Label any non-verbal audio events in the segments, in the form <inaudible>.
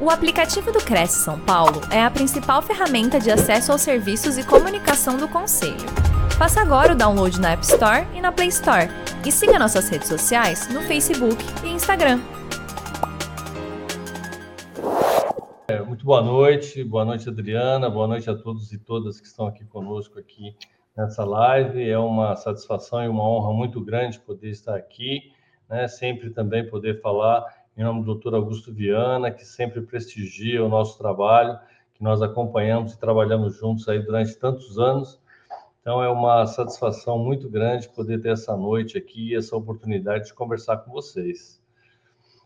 O aplicativo do Cresce São Paulo é a principal ferramenta de acesso aos serviços e comunicação do Conselho. Faça agora o download na App Store e na Play Store. E siga nossas redes sociais no Facebook e Instagram. É, muito boa noite, boa noite Adriana, boa noite a todos e todas que estão aqui conosco aqui nessa live. É uma satisfação e uma honra muito grande poder estar aqui, né? sempre também poder falar em nome do doutor Augusto Viana, que sempre prestigia o nosso trabalho, que nós acompanhamos e trabalhamos juntos aí durante tantos anos. Então, é uma satisfação muito grande poder ter essa noite aqui, essa oportunidade de conversar com vocês.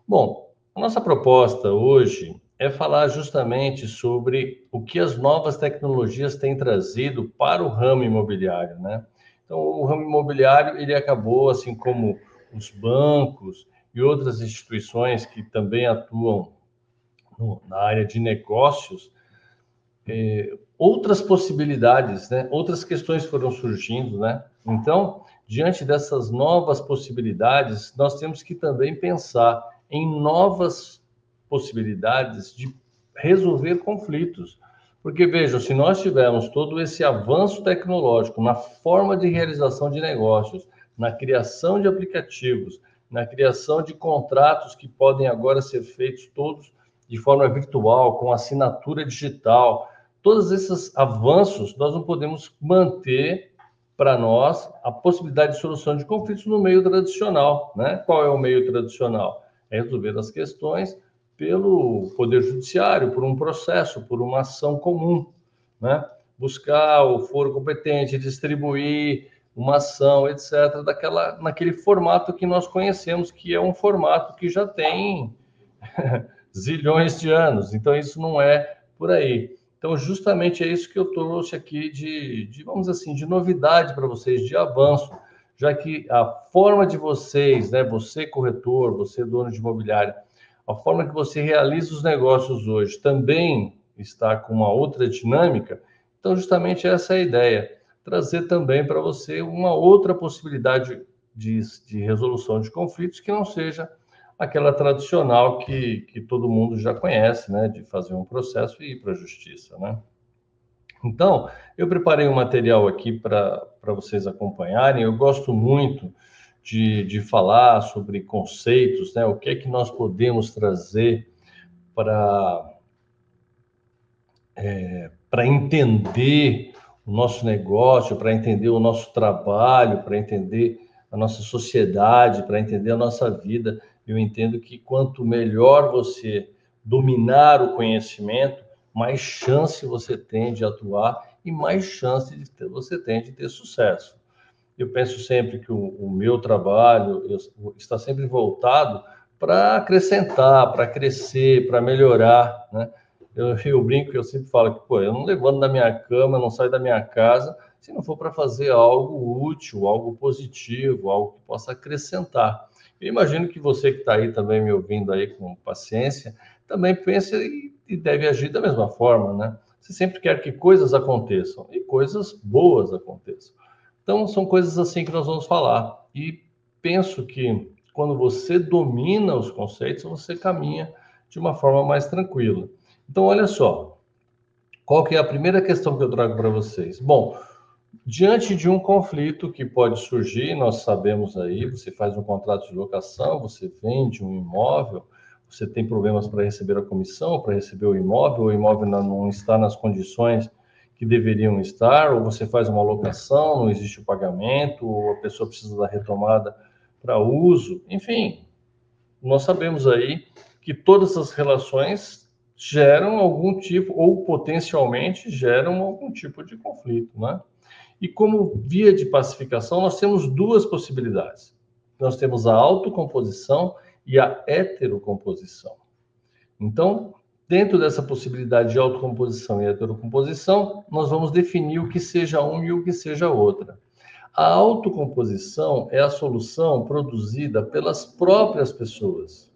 Bom, a nossa proposta hoje é falar justamente sobre o que as novas tecnologias têm trazido para o ramo imobiliário, né? Então, o ramo imobiliário, ele acabou, assim como os bancos, e outras instituições que também atuam no, na área de negócios, é, outras possibilidades, né? outras questões foram surgindo. Né? Então, diante dessas novas possibilidades, nós temos que também pensar em novas possibilidades de resolver conflitos. Porque, vejam, se nós tivermos todo esse avanço tecnológico na forma de realização de negócios, na criação de aplicativos, na criação de contratos que podem agora ser feitos todos de forma virtual, com assinatura digital. Todos esses avanços nós não podemos manter para nós a possibilidade de solução de conflitos no meio tradicional. Né? Qual é o meio tradicional? É resolver as questões pelo Poder Judiciário, por um processo, por uma ação comum. Né? Buscar o foro competente, distribuir uma ação, etc., daquela, naquele formato que nós conhecemos, que é um formato que já tem <laughs> zilhões de anos. Então, isso não é por aí. Então, justamente é isso que eu trouxe aqui de, de vamos assim, de novidade para vocês, de avanço, já que a forma de vocês, né, você corretor, você dono de imobiliário, a forma que você realiza os negócios hoje também está com uma outra dinâmica. Então, justamente essa é a ideia trazer também para você uma outra possibilidade de, de, resolução de conflitos que não seja aquela tradicional que, que todo mundo já conhece, né, de fazer um processo e ir para a justiça, né? Então, eu preparei um material aqui para vocês acompanharem. Eu gosto muito de, de falar sobre conceitos, né? O que é que nós podemos trazer para é, para entender o nosso negócio, para entender o nosso trabalho, para entender a nossa sociedade, para entender a nossa vida. Eu entendo que quanto melhor você dominar o conhecimento, mais chance você tem de atuar e mais chance ter, você tem de ter sucesso. Eu penso sempre que o, o meu trabalho eu, está sempre voltado para acrescentar, para crescer, para melhorar, né? Eu, eu brinco, eu sempre falo que, pô, eu não levanto da minha cama, não saio da minha casa, se não for para fazer algo útil, algo positivo, algo que possa acrescentar. Eu imagino que você que está aí também me ouvindo aí com paciência, também pense e, e deve agir da mesma forma, né? Você sempre quer que coisas aconteçam e coisas boas aconteçam. Então, são coisas assim que nós vamos falar. E penso que quando você domina os conceitos, você caminha de uma forma mais tranquila. Então, olha só, qual que é a primeira questão que eu trago para vocês? Bom, diante de um conflito que pode surgir, nós sabemos aí, você faz um contrato de locação, você vende um imóvel, você tem problemas para receber a comissão, para receber o imóvel, o imóvel não está nas condições que deveriam estar, ou você faz uma locação, não existe o pagamento, ou a pessoa precisa da retomada para uso, enfim, nós sabemos aí que todas as relações geram algum tipo, ou potencialmente geram algum tipo de conflito, né? E como via de pacificação, nós temos duas possibilidades. Nós temos a autocomposição e a heterocomposição. Então, dentro dessa possibilidade de autocomposição e heterocomposição, nós vamos definir o que seja um e o que seja outra. A autocomposição é a solução produzida pelas próprias pessoas.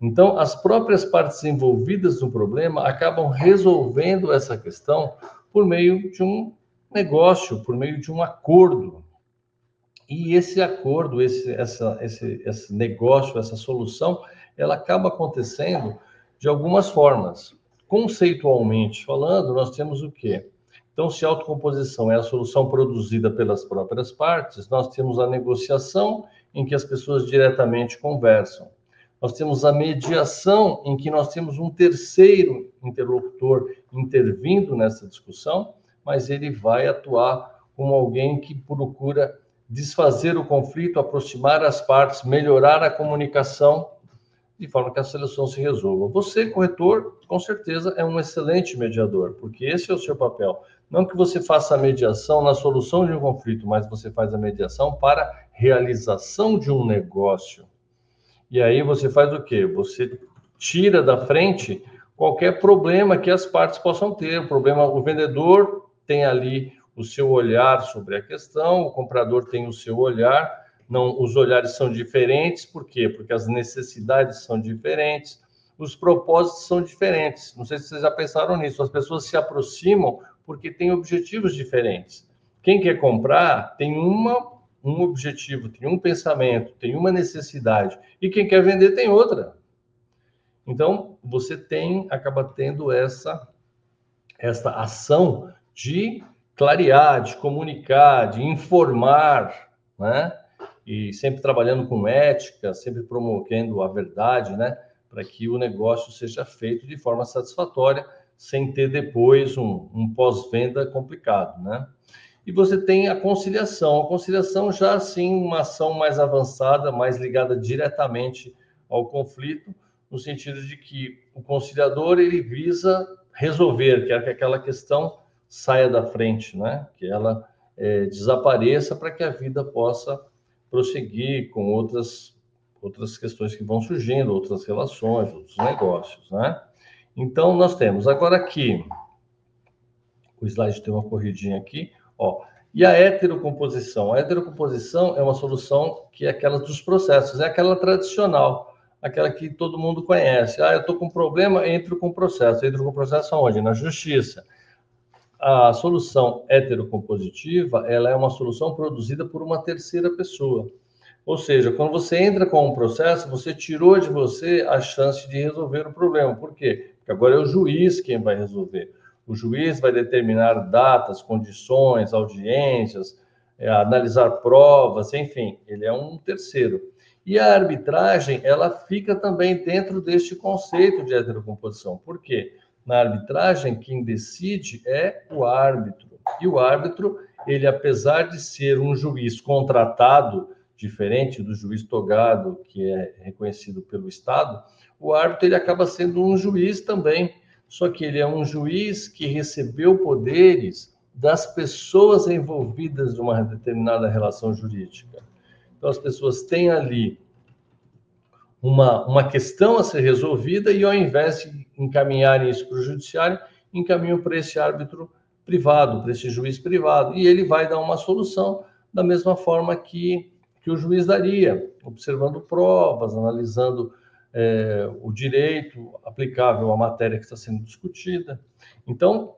Então, as próprias partes envolvidas no problema acabam resolvendo essa questão por meio de um negócio, por meio de um acordo. E esse acordo, esse, essa, esse, esse negócio, essa solução, ela acaba acontecendo de algumas formas. Conceitualmente falando, nós temos o quê? Então, se a autocomposição é a solução produzida pelas próprias partes, nós temos a negociação, em que as pessoas diretamente conversam. Nós temos a mediação, em que nós temos um terceiro interlocutor intervindo nessa discussão, mas ele vai atuar como alguém que procura desfazer o conflito, aproximar as partes, melhorar a comunicação, de forma que a solução se resolva. Você, corretor, com certeza é um excelente mediador, porque esse é o seu papel. Não que você faça a mediação na solução de um conflito, mas você faz a mediação para realização de um negócio. E aí você faz o quê? Você tira da frente qualquer problema que as partes possam ter. O problema, o vendedor tem ali o seu olhar sobre a questão, o comprador tem o seu olhar, não, os olhares são diferentes, por quê? Porque as necessidades são diferentes, os propósitos são diferentes. Não sei se vocês já pensaram nisso, as pessoas se aproximam porque têm objetivos diferentes. Quem quer comprar tem uma, um objetivo, tem um pensamento, tem uma necessidade, e quem quer vender tem outra. Então, você tem, acaba tendo essa, essa ação de clarear, de comunicar, de informar, né? E sempre trabalhando com ética, sempre promovendo a verdade, né? Para que o negócio seja feito de forma satisfatória, sem ter depois um, um pós-venda complicado, né? E você tem a conciliação. A conciliação já, assim, uma ação mais avançada, mais ligada diretamente ao conflito, no sentido de que o conciliador, ele visa resolver, quer que aquela questão saia da frente, né? Que ela é, desapareça para que a vida possa prosseguir com outras outras questões que vão surgindo, outras relações, outros negócios, né? Então nós temos agora aqui o slide tem uma corridinha aqui, ó. E a heterocomposição? A heterocomposição é uma solução que é aquela dos processos, é aquela tradicional, aquela que todo mundo conhece. Ah, eu estou com problema, entro com processo. Entro com processo aonde? Na justiça a solução heterocompositiva ela é uma solução produzida por uma terceira pessoa. Ou seja, quando você entra com um processo, você tirou de você a chance de resolver o problema. Por quê? Porque agora é o juiz quem vai resolver. O juiz vai determinar datas, condições, audiências, é, analisar provas, enfim, ele é um terceiro. E a arbitragem, ela fica também dentro deste conceito de heterocomposição. Por quê? na arbitragem, quem decide é o árbitro. E o árbitro, ele, apesar de ser um juiz contratado, diferente do juiz togado, que é reconhecido pelo Estado, o árbitro ele acaba sendo um juiz também, só que ele é um juiz que recebeu poderes das pessoas envolvidas numa determinada relação jurídica. Então, as pessoas têm ali uma, uma questão a ser resolvida e, ao invés de encaminharem isso para o judiciário, encaminham para esse árbitro privado, para esse juiz privado, e ele vai dar uma solução da mesma forma que, que o juiz daria, observando provas, analisando é, o direito aplicável à matéria que está sendo discutida. Então,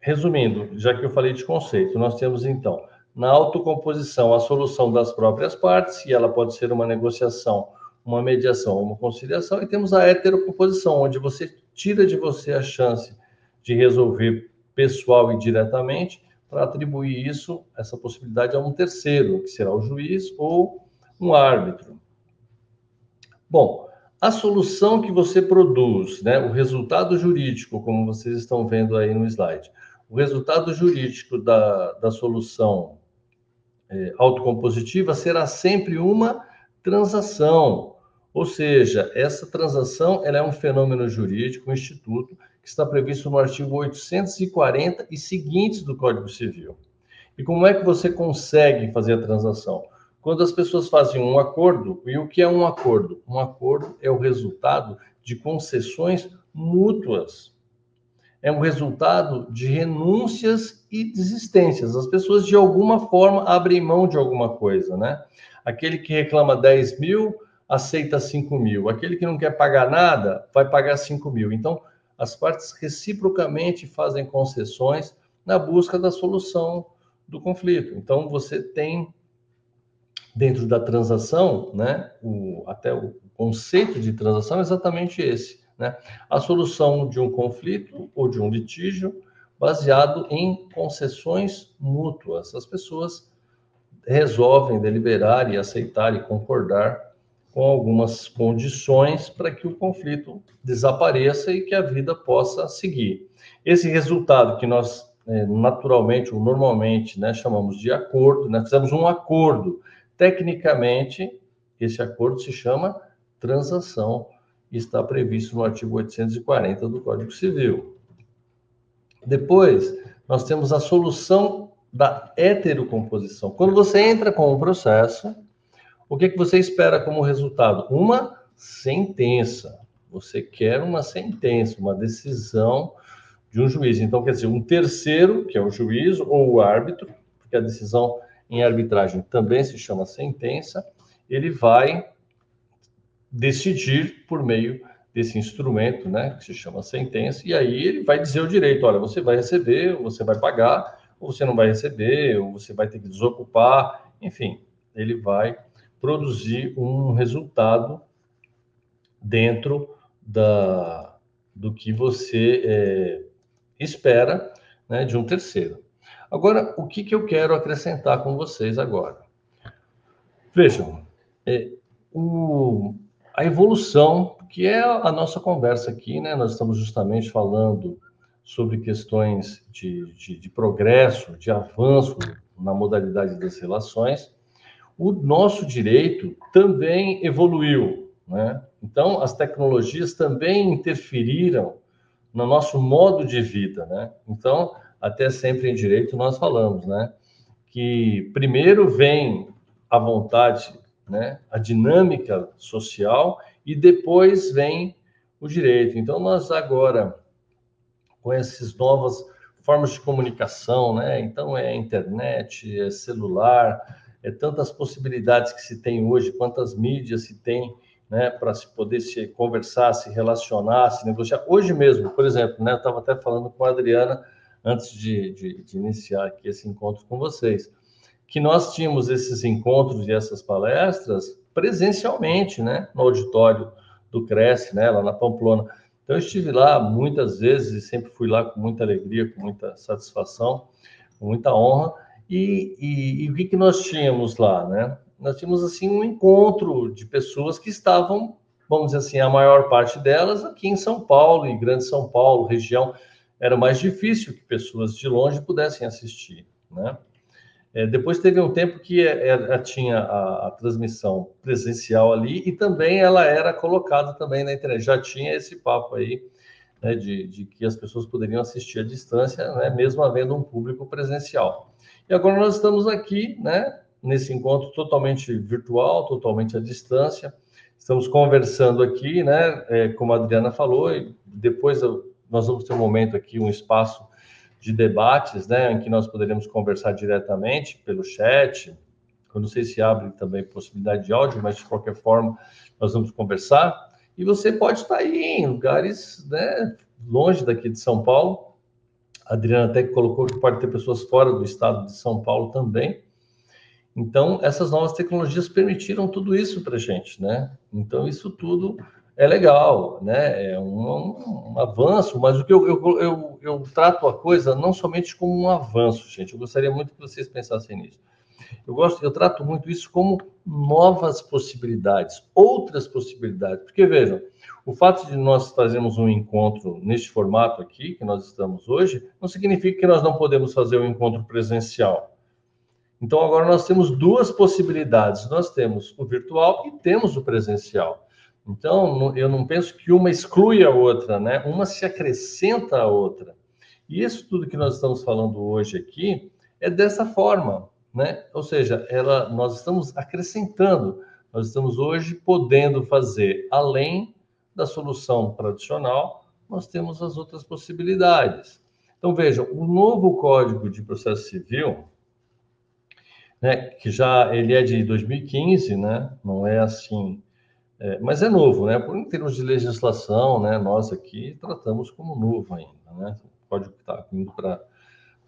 resumindo, já que eu falei de conceito, nós temos então na autocomposição a solução das próprias partes, e ela pode ser uma negociação uma mediação, uma conciliação, e temos a heterocomposição, onde você tira de você a chance de resolver pessoal e diretamente para atribuir isso, essa possibilidade a um terceiro, que será o juiz ou um árbitro. Bom, a solução que você produz, né, o resultado jurídico, como vocês estão vendo aí no slide, o resultado jurídico da, da solução é, autocompositiva será sempre uma transação, ou seja, essa transação ela é um fenômeno jurídico, um instituto, que está previsto no artigo 840 e seguintes do Código Civil. E como é que você consegue fazer a transação? Quando as pessoas fazem um acordo, e o que é um acordo? Um acordo é o resultado de concessões mútuas. É um resultado de renúncias e desistências. As pessoas, de alguma forma, abrem mão de alguma coisa, né? Aquele que reclama 10 mil aceita 5 mil. Aquele que não quer pagar nada vai pagar 5 mil. Então, as partes reciprocamente fazem concessões na busca da solução do conflito. Então, você tem dentro da transação, né, o, até o conceito de transação é exatamente esse. Né? A solução de um conflito ou de um litígio baseado em concessões mútuas. As pessoas resolvem deliberar e aceitar e concordar com algumas condições para que o conflito desapareça e que a vida possa seguir. Esse resultado que nós é, naturalmente ou normalmente né, chamamos de acordo, nós fizemos um acordo. Tecnicamente, esse acordo se chama transação e está previsto no artigo 840 do Código Civil. Depois, nós temos a solução da heterocomposição. Quando você entra com o processo, o que, que você espera como resultado? Uma sentença. Você quer uma sentença, uma decisão de um juiz. Então, quer dizer, um terceiro, que é o juiz ou o árbitro, porque a decisão em arbitragem também se chama sentença, ele vai decidir por meio desse instrumento, né, que se chama sentença, e aí ele vai dizer o direito, olha, você vai receber, você vai pagar, ou você não vai receber, ou você vai ter que desocupar, enfim, ele vai produzir um resultado dentro da, do que você é, espera né, de um terceiro. Agora, o que, que eu quero acrescentar com vocês agora? Vejam, é, o, a evolução, que é a nossa conversa aqui, né? Nós estamos justamente falando sobre questões de, de, de progresso, de avanço na modalidade das relações. O nosso direito também evoluiu, né? Então, as tecnologias também interferiram no nosso modo de vida, né? Então, até sempre em direito nós falamos, né? Que primeiro vem a vontade né, a dinâmica social e depois vem o direito. Então, nós agora, com essas novas formas de comunicação, né? Então, é internet, é celular, é tantas possibilidades que se tem hoje, quantas mídias se tem, né, para se poder se conversar, se relacionar, se negociar. Hoje mesmo, por exemplo, né, eu estava até falando com a Adriana antes de, de, de iniciar aqui esse encontro com vocês que nós tínhamos esses encontros e essas palestras presencialmente, né, no auditório do Cresce, né, lá na Pamplona. Então, eu estive lá muitas vezes e sempre fui lá com muita alegria, com muita satisfação, com muita honra. E, e, e o que, que nós tínhamos lá, né? Nós tínhamos, assim, um encontro de pessoas que estavam, vamos dizer assim, a maior parte delas aqui em São Paulo, em Grande São Paulo, região. Era mais difícil que pessoas de longe pudessem assistir, né? É, depois teve um tempo que ela é, é, tinha a, a, transmissão presencial ali e também ela era colocada também na internet. Já tinha esse papo aí né, de, de, que as pessoas poderiam assistir à distância, né, mesmo havendo um público presencial. E agora nós estamos aqui, né, nesse encontro totalmente virtual, totalmente à distância. Estamos conversando aqui, né, é, como a Adriana falou, e depois eu, nós vamos ter um momento aqui, um espaço de debates, né, em que nós poderemos conversar diretamente pelo chat. Eu não sei se abre também possibilidade de áudio, mas de qualquer forma nós vamos conversar. E você pode estar aí em lugares, né, longe daqui de São Paulo. A Adriana até colocou que pode ter pessoas fora do estado de São Paulo também. Então, essas novas tecnologias permitiram tudo isso para a gente, né? Então, isso tudo é legal, né? É um, um avanço, mas o que eu, eu, eu, eu, trato a coisa não somente como um avanço, gente. Eu gostaria muito que vocês pensassem nisso. Eu gosto, eu trato muito isso como novas possibilidades, outras possibilidades. Porque vejam, o fato de nós fazermos um encontro neste formato aqui que nós estamos hoje, não significa que nós não podemos fazer um encontro presencial. Então agora nós temos duas possibilidades. Nós temos o virtual e temos o presencial. Então, eu não penso que uma exclui a outra, né? Uma se acrescenta à outra. E isso tudo que nós estamos falando hoje aqui é dessa forma, né? Ou seja, ela, nós estamos acrescentando, nós estamos hoje podendo fazer, além da solução tradicional, nós temos as outras possibilidades. Então, vejam, o novo Código de Processo Civil, né, que já ele é de 2015, né? Não é assim é, mas é novo, né? Por em termos de legislação, né? Nós aqui tratamos como novo ainda, né? Código que está indo para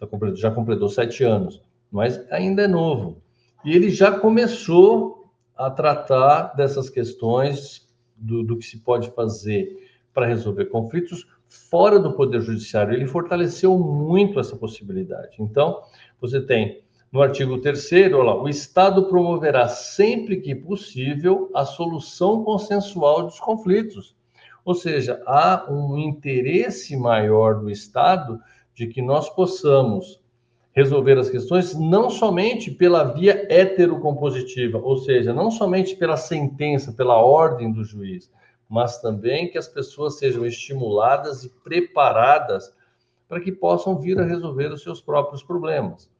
tá já completou sete anos, mas ainda é novo. E ele já começou a tratar dessas questões do, do que se pode fazer para resolver conflitos fora do Poder Judiciário. Ele fortaleceu muito essa possibilidade. Então, você tem no artigo 3 o Estado promoverá sempre que possível a solução consensual dos conflitos. Ou seja, há um interesse maior do Estado de que nós possamos resolver as questões não somente pela via heterocompositiva, ou seja, não somente pela sentença, pela ordem do juiz, mas também que as pessoas sejam estimuladas e preparadas para que possam vir a resolver os seus próprios problemas.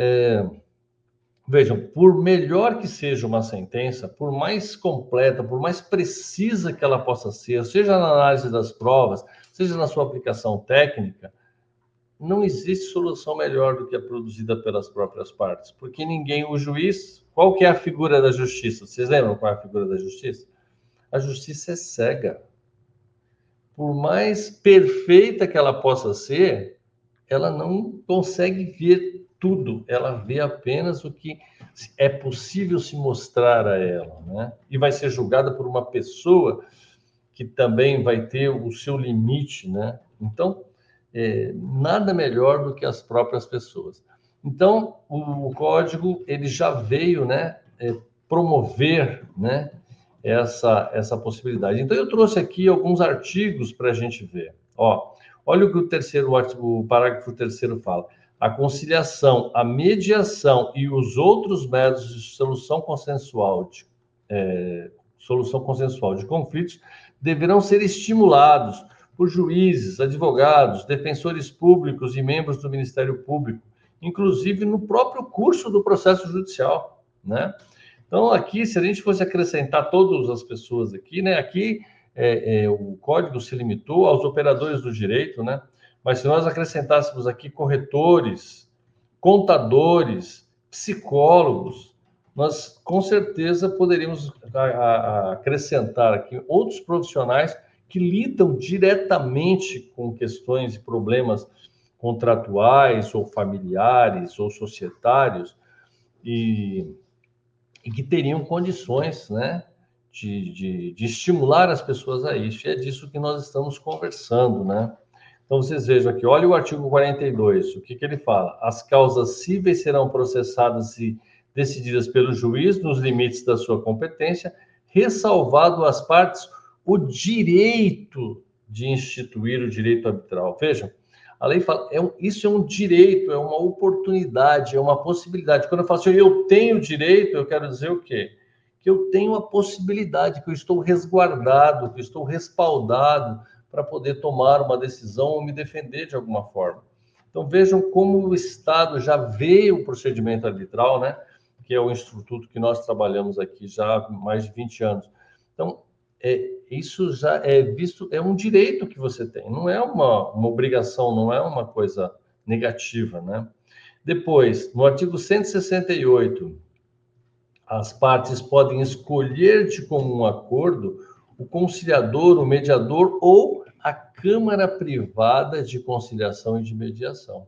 É, vejam, por melhor que seja uma sentença, por mais completa, por mais precisa que ela possa ser, seja na análise das provas, seja na sua aplicação técnica, não existe solução melhor do que a produzida pelas próprias partes, porque ninguém, o juiz, qual que é a figura da justiça? Vocês lembram qual é a figura da justiça? A justiça é cega. Por mais perfeita que ela possa ser, ela não consegue ver tudo, ela vê apenas o que é possível se mostrar a ela, né? E vai ser julgada por uma pessoa que também vai ter o seu limite, né? Então, é, nada melhor do que as próprias pessoas. Então, o, o código ele já veio, né, é, promover, né, essa essa possibilidade. Então, eu trouxe aqui alguns artigos para a gente ver. Ó, olha o que o terceiro o parágrafo terceiro fala. A conciliação, a mediação e os outros métodos de solução consensual de, é, solução consensual de conflitos deverão ser estimulados por juízes, advogados, defensores públicos e membros do Ministério Público, inclusive no próprio curso do processo judicial, né? Então, aqui, se a gente fosse acrescentar todas as pessoas aqui, né? Aqui, é, é, o código se limitou aos operadores do direito, né? Mas se nós acrescentássemos aqui corretores, contadores, psicólogos, nós com certeza poderíamos acrescentar aqui outros profissionais que lidam diretamente com questões e problemas contratuais ou familiares ou societários e, e que teriam condições, né, de, de, de, estimular as pessoas a isso. E é disso que nós estamos conversando, né? Então, vocês vejam aqui, olha o artigo 42, o que, que ele fala? As causas cíveis serão processadas e decididas pelo juiz nos limites da sua competência, ressalvado as partes o direito de instituir o direito arbitral. Vejam, a lei fala, é um, isso é um direito, é uma oportunidade, é uma possibilidade. Quando eu falo assim, eu tenho direito, eu quero dizer o quê? Que eu tenho a possibilidade, que eu estou resguardado, que eu estou respaldado para poder tomar uma decisão ou me defender de alguma forma. Então vejam como o Estado já vê o procedimento arbitral, né? Que é o instituto que nós trabalhamos aqui já há mais de 20 anos. Então, é, isso já é visto, é um direito que você tem, não é uma, uma obrigação, não é uma coisa negativa, né? Depois, no artigo 168, as partes podem escolher de comum acordo o conciliador, o mediador ou a Câmara Privada de Conciliação e de Mediação.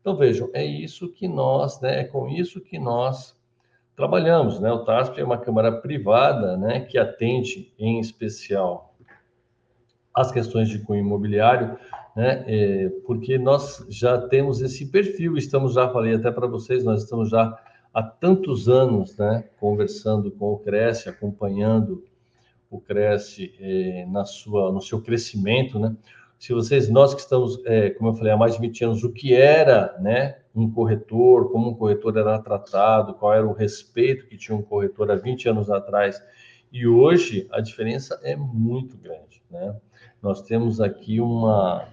Então, vejam, é isso que nós, né, é com isso que nós trabalhamos. Né? O TASP é uma câmara privada né, que atende, em especial, as questões de cunho imobiliário, né, é, porque nós já temos esse perfil, estamos já, falei até para vocês, nós estamos já há tantos anos né, conversando com o Cresce, acompanhando o Cresce é, na sua, no seu crescimento, né? Se vocês, nós que estamos, é, como eu falei, há mais de 20 anos, o que era, né, um corretor, como um corretor era tratado, qual era o respeito que tinha um corretor há 20 anos atrás. E hoje a diferença é muito grande. Né? Nós temos aqui uma,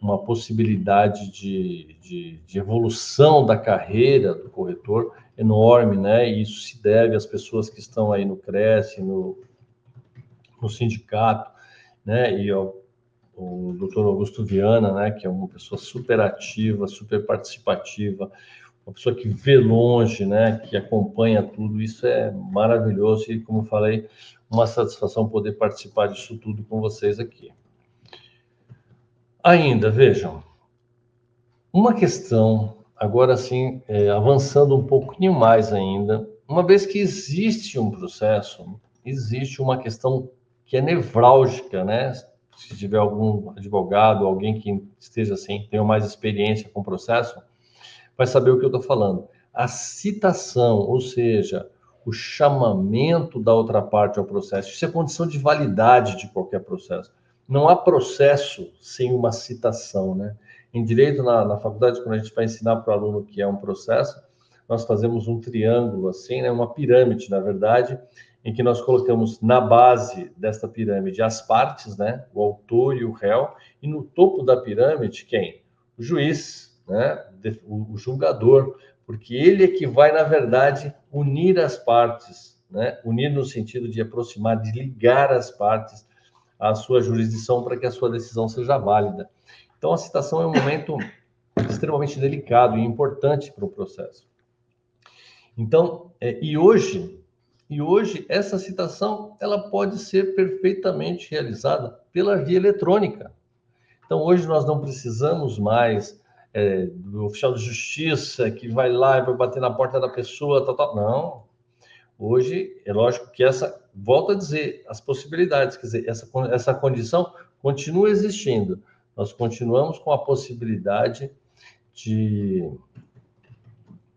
uma possibilidade de, de, de evolução da carreira do corretor enorme, né? E isso se deve às pessoas que estão aí no Cresce, no, no sindicato, né? E o doutor Augusto Viana, né, que é uma pessoa super ativa, super participativa, uma pessoa que vê longe, né, que acompanha tudo, isso é maravilhoso e, como falei, uma satisfação poder participar disso tudo com vocês aqui. Ainda, vejam, uma questão, agora sim, é, avançando um pouquinho mais ainda, uma vez que existe um processo, existe uma questão que é nevrálgica, né? se tiver algum advogado, alguém que esteja assim, tenha mais experiência com o processo, vai saber o que eu estou falando. A citação, ou seja, o chamamento da outra parte ao processo, isso é condição de validade de qualquer processo. Não há processo sem uma citação, né? Em direito, na, na faculdade, quando a gente vai ensinar para o aluno que é um processo, nós fazemos um triângulo, assim, né? uma pirâmide, na verdade, em que nós colocamos na base desta pirâmide as partes, né? o autor e o réu, e no topo da pirâmide, quem? O juiz, né? o julgador, porque ele é que vai, na verdade, unir as partes, né? unir no sentido de aproximar, de ligar as partes à sua jurisdição para que a sua decisão seja válida. Então, a citação é um momento extremamente delicado e importante para o processo. Então, é, e hoje, e hoje essa citação ela pode ser perfeitamente realizada pela via eletrônica. Então, hoje nós não precisamos mais é, do oficial de justiça que vai lá e vai bater na porta da pessoa, tal, tal. Não. Hoje, é lógico que essa, volto a dizer, as possibilidades, quer dizer, essa, essa condição continua existindo. Nós continuamos com a possibilidade de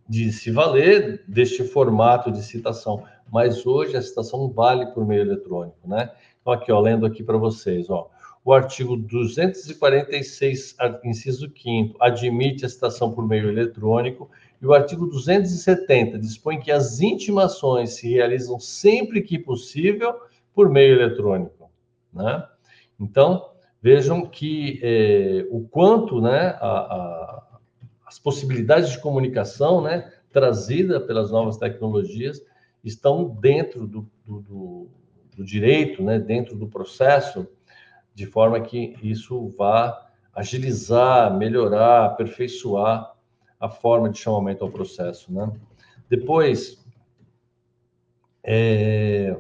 de se valer deste formato de citação, mas hoje a citação vale por meio eletrônico, né? Então aqui, ó, lendo aqui para vocês, ó, o artigo 246, inciso 5 admite a citação por meio eletrônico e o artigo 270 dispõe que as intimações se realizam sempre que possível por meio eletrônico, né? Então, vejam que é, o quanto, né, a, a as possibilidades de comunicação, né, trazida pelas novas tecnologias, estão dentro do, do, do, do direito, né, dentro do processo, de forma que isso vá agilizar, melhorar, aperfeiçoar a forma de chamamento ao processo, né? Depois, é...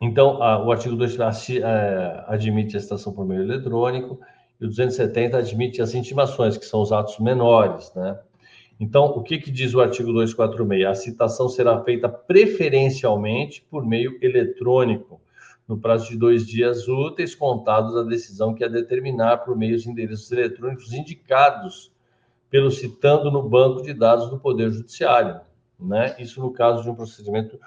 então, a, o artigo 2 é, admite a citação por meio eletrônico, e o 270 admite as intimações, que são os atos menores, né? Então, o que, que diz o artigo 246? A citação será feita preferencialmente por meio eletrônico, no prazo de dois dias úteis, contados da decisão que é determinar por meio de endereços eletrônicos indicados pelo citando no banco de dados do Poder Judiciário, né? Isso no caso de um procedimento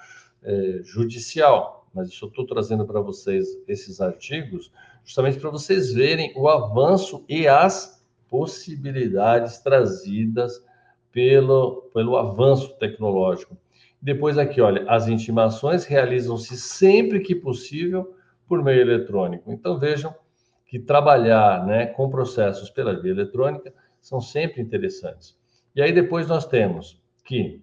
é, judicial. Mas isso eu estou trazendo para vocês esses artigos justamente para vocês verem o avanço e as possibilidades trazidas pelo, pelo avanço tecnológico. Depois aqui, olha, as intimações realizam-se sempre que possível por meio eletrônico. Então vejam que trabalhar, né, com processos pela via eletrônica são sempre interessantes. E aí depois nós temos que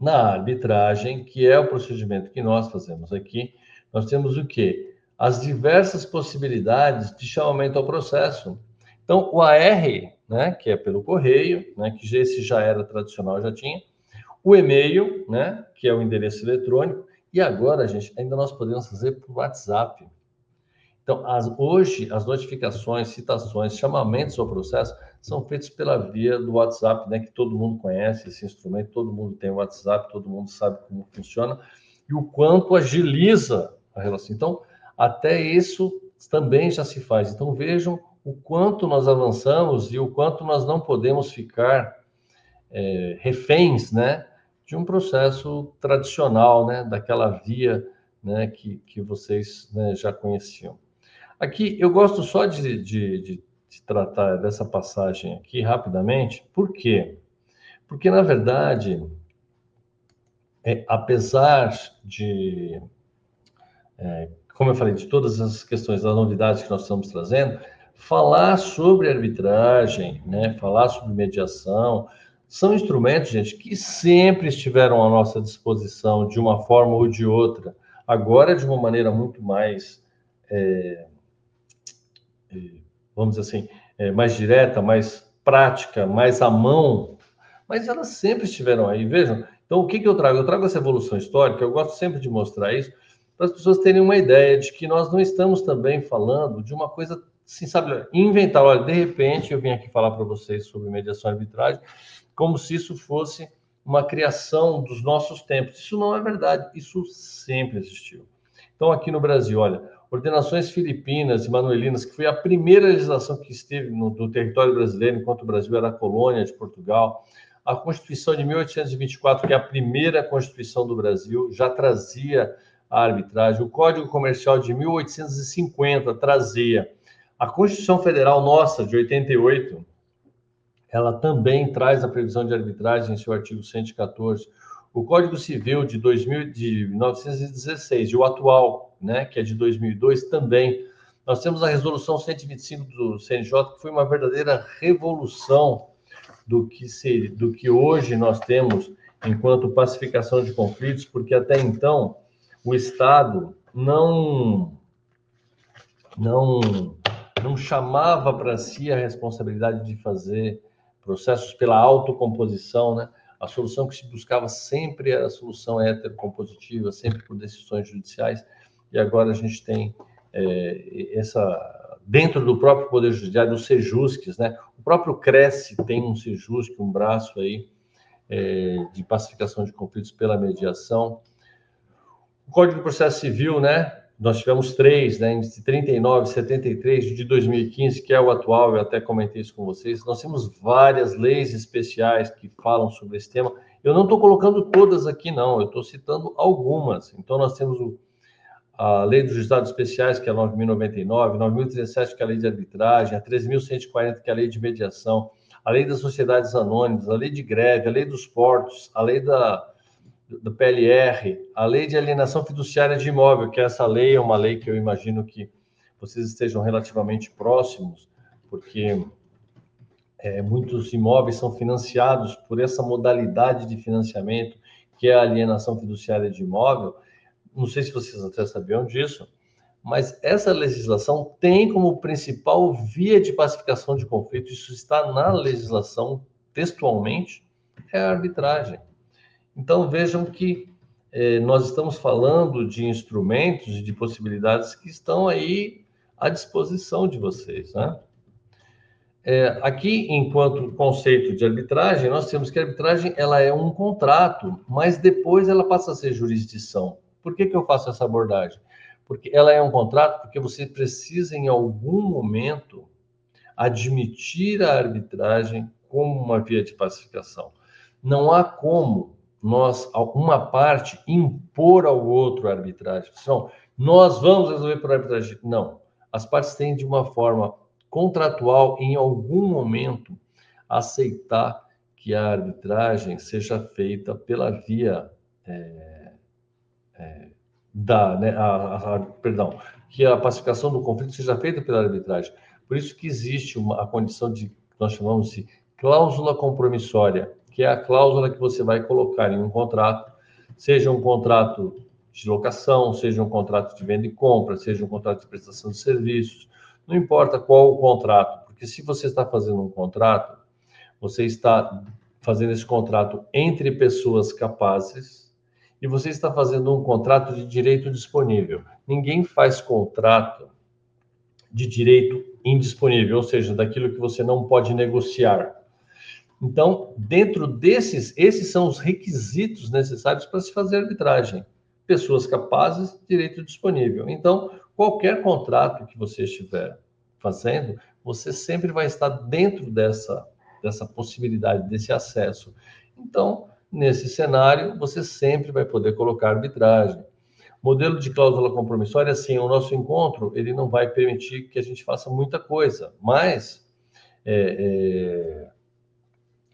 na arbitragem, que é o procedimento que nós fazemos aqui, nós temos o quê? as diversas possibilidades de chamamento ao processo. Então, o AR, né, que é pelo correio, né, que esse já era tradicional, já tinha, o e-mail, né, que é o endereço eletrônico, e agora, gente, ainda nós podemos fazer por WhatsApp. Então, as, hoje, as notificações, citações, chamamentos ao processo são feitos pela via do WhatsApp, né, que todo mundo conhece esse instrumento, todo mundo tem o WhatsApp, todo mundo sabe como funciona, e o quanto agiliza a relação. Então, até isso também já se faz. Então vejam o quanto nós avançamos e o quanto nós não podemos ficar é, reféns, né, de um processo tradicional, né, daquela via, né, que, que vocês né, já conheciam. Aqui eu gosto só de, de, de, de tratar dessa passagem aqui rapidamente. Por quê? Porque na verdade, é, apesar de é, como eu falei, de todas as questões, das novidades que nós estamos trazendo, falar sobre arbitragem, né, falar sobre mediação, são instrumentos, gente, que sempre estiveram à nossa disposição de uma forma ou de outra. Agora, de uma maneira muito mais, é, é vamos dizer assim, é, mais direta, mais prática, mais à mão, mas elas sempre estiveram aí. Vejam, então o que, que eu trago? Eu trago essa evolução histórica, eu gosto sempre de mostrar isso, para as pessoas terem uma ideia de que nós não estamos também falando de uma coisa, assim, sabe, inventar. Olha, de repente eu vim aqui falar para vocês sobre mediação e arbitragem, como se isso fosse uma criação dos nossos tempos. Isso não é verdade, isso sempre existiu. Então, aqui no Brasil, olha, ordenações filipinas e manuelinas, que foi a primeira legislação que esteve no, no território brasileiro, enquanto o Brasil era colônia de Portugal. A Constituição de 1824, que é a primeira Constituição do Brasil, já trazia a arbitragem. O Código Comercial de 1850 trazia. A Constituição Federal nossa, de 88, ela também traz a previsão de arbitragem em seu artigo 114. O Código Civil de, 2000, de 1916 e o atual, né, que é de 2002, também. Nós temos a resolução 125 do CNJ, que foi uma verdadeira revolução do que, se, do que hoje nós temos enquanto pacificação de conflitos, porque até então o Estado não não não chamava para si a responsabilidade de fazer processos pela autocomposição, né? A solução que se buscava sempre era a solução heterocompositiva, sempre por decisões judiciais, e agora a gente tem é, essa, dentro do próprio Poder Judiciário, os sejusques, né? O próprio Cresce tem um sejusque, um braço aí é, de pacificação de conflitos pela mediação. O Código de Processo Civil, né? Nós tivemos três, né, entre 39 e 73 de 2015, que é o atual, eu até comentei isso com vocês. Nós temos várias leis especiais que falam sobre esse tema. Eu não estou colocando todas aqui, não, eu estou citando algumas. Então, nós temos o, a Lei dos Estados Especiais, que é a 9.099, 9.037, que é a Lei de Arbitragem, a 13.140, que é a Lei de Mediação, a Lei das Sociedades Anônimas, a Lei de Greve, a Lei dos Portos, a Lei da do PLR, a lei de alienação fiduciária de imóvel, que essa lei é uma lei que eu imagino que vocês estejam relativamente próximos, porque é, muitos imóveis são financiados por essa modalidade de financiamento, que é a alienação fiduciária de imóvel. Não sei se vocês até sabiam disso, mas essa legislação tem como principal via de pacificação de conflito, isso está na legislação textualmente, é a arbitragem. Então, vejam que eh, nós estamos falando de instrumentos e de possibilidades que estão aí à disposição de vocês. Né? É, aqui, enquanto conceito de arbitragem, nós temos que a arbitragem ela é um contrato, mas depois ela passa a ser jurisdição. Por que, que eu faço essa abordagem? Porque ela é um contrato porque você precisa, em algum momento, admitir a arbitragem como uma via de pacificação. Não há como nós, uma parte, impor ao outro a arbitragem. Não, nós vamos resolver por arbitragem. Não. As partes têm, de uma forma contratual, em algum momento, aceitar que a arbitragem seja feita pela via é, é, da, né, a, a, perdão, que a pacificação do conflito seja feita pela arbitragem. Por isso que existe uma, a condição de, nós chamamos de cláusula compromissória, que é a cláusula que você vai colocar em um contrato, seja um contrato de locação, seja um contrato de venda e compra, seja um contrato de prestação de serviços, não importa qual o contrato, porque se você está fazendo um contrato, você está fazendo esse contrato entre pessoas capazes e você está fazendo um contrato de direito disponível. Ninguém faz contrato de direito indisponível, ou seja, daquilo que você não pode negociar. Então, dentro desses, esses são os requisitos necessários para se fazer arbitragem. Pessoas capazes, direito disponível. Então, qualquer contrato que você estiver fazendo, você sempre vai estar dentro dessa, dessa possibilidade, desse acesso. Então, nesse cenário, você sempre vai poder colocar arbitragem. Modelo de cláusula compromissória, assim, o nosso encontro, ele não vai permitir que a gente faça muita coisa, mas é, é,